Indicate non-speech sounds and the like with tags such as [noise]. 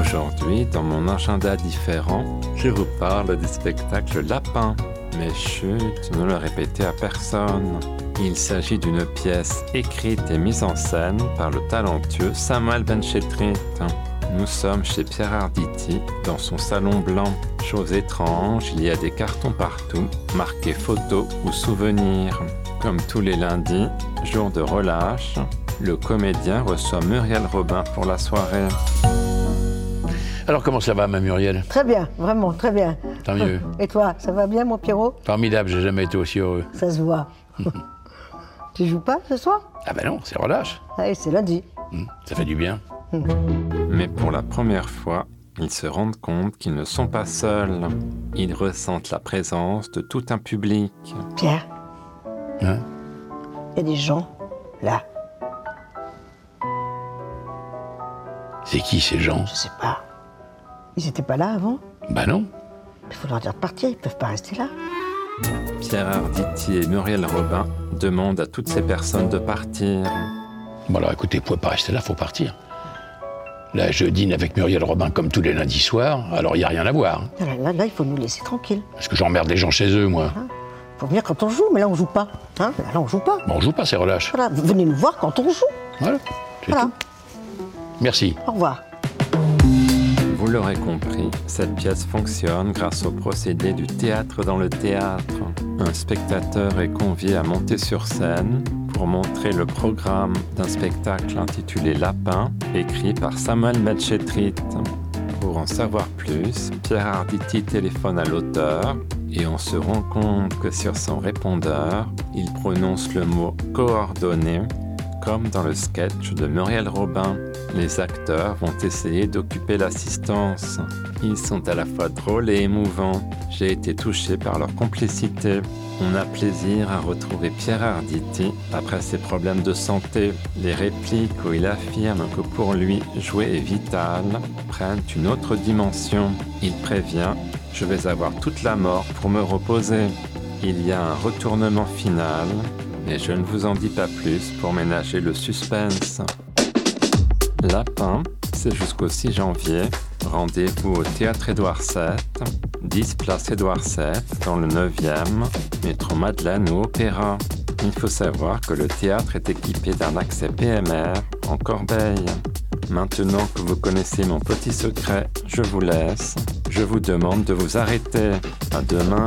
Aujourd'hui, dans mon agenda différent, je vous parle du spectacle Lapin. Mais chut, ne le répétez à personne. Il s'agit d'une pièce écrite et mise en scène par le talentueux Samuel Benchetrit. Nous sommes chez Pierre Arditi, dans son salon blanc. Chose étrange, il y a des cartons partout, marqués photos ou souvenirs. Comme tous les lundis, jour de relâche, le comédien reçoit Muriel Robin pour la soirée. Alors comment ça va, ma Muriel Très bien, vraiment, très bien. Tant mieux. [laughs] Et toi, ça va bien, mon Pierrot Formidable, j'ai jamais été aussi heureux. Ça se voit. [laughs] tu joues pas ce soir Ah ben non, c'est relâche. Allez, c'est lundi. Hum, Ça fait du bien. Mais pour la première fois, ils se rendent compte qu'ils ne sont pas seuls. Ils ressentent la présence de tout un public. Pierre, Hein il y a des gens là, C'est qui ces gens je sais pas. Ils étaient pas là avant Bah non. Il faut leur dire de partir, ils peuvent pas rester là. Pierre Arditi et Muriel Robin demandent à toutes ces personnes de partir. Bon alors écoutez, vous pouvez pas rester là, faut partir. Là, je dîne avec Muriel Robin comme tous les lundis soirs, alors il n'y a rien à voir. Là, là, là, il faut nous laisser tranquilles. Parce que j'emmerde les gens chez eux, moi. faut venir quand on joue, mais là, on joue pas. Hein là, on joue pas. Bon, on joue pas, c'est relâche. Voilà, vous venez nous voir quand on joue. Voilà, c'est Voilà. tout. Merci. Au revoir. Vous l'aurez compris, cette pièce fonctionne grâce au procédé du théâtre dans le théâtre. Un spectateur est convié à monter sur scène pour montrer le programme d'un spectacle intitulé Lapin, écrit par Samuel Metchetrit. Pour en savoir plus, Pierre Arditi téléphone à l'auteur et on se rend compte que sur son répondeur, il prononce le mot coordonné comme dans le sketch de Muriel Robin. Les acteurs vont essayer d'occuper l'assistance. Ils sont à la fois drôles et émouvants. J'ai été touché par leur complicité. On a plaisir à retrouver Pierre Arditi après ses problèmes de santé. Les répliques où il affirme que pour lui, jouer est vital prennent une autre dimension. Il prévient Je vais avoir toute la mort pour me reposer. Il y a un retournement final, mais je ne vous en dis pas plus pour ménager le suspense. Lapin, c'est jusqu'au 6 janvier. Rendez-vous au Théâtre Édouard VII, 10 place Édouard VII, dans le 9e, métro Madeleine ou Opéra. Il faut savoir que le théâtre est équipé d'un accès PMR en Corbeil. Maintenant que vous connaissez mon petit secret, je vous laisse. Je vous demande de vous arrêter. À demain.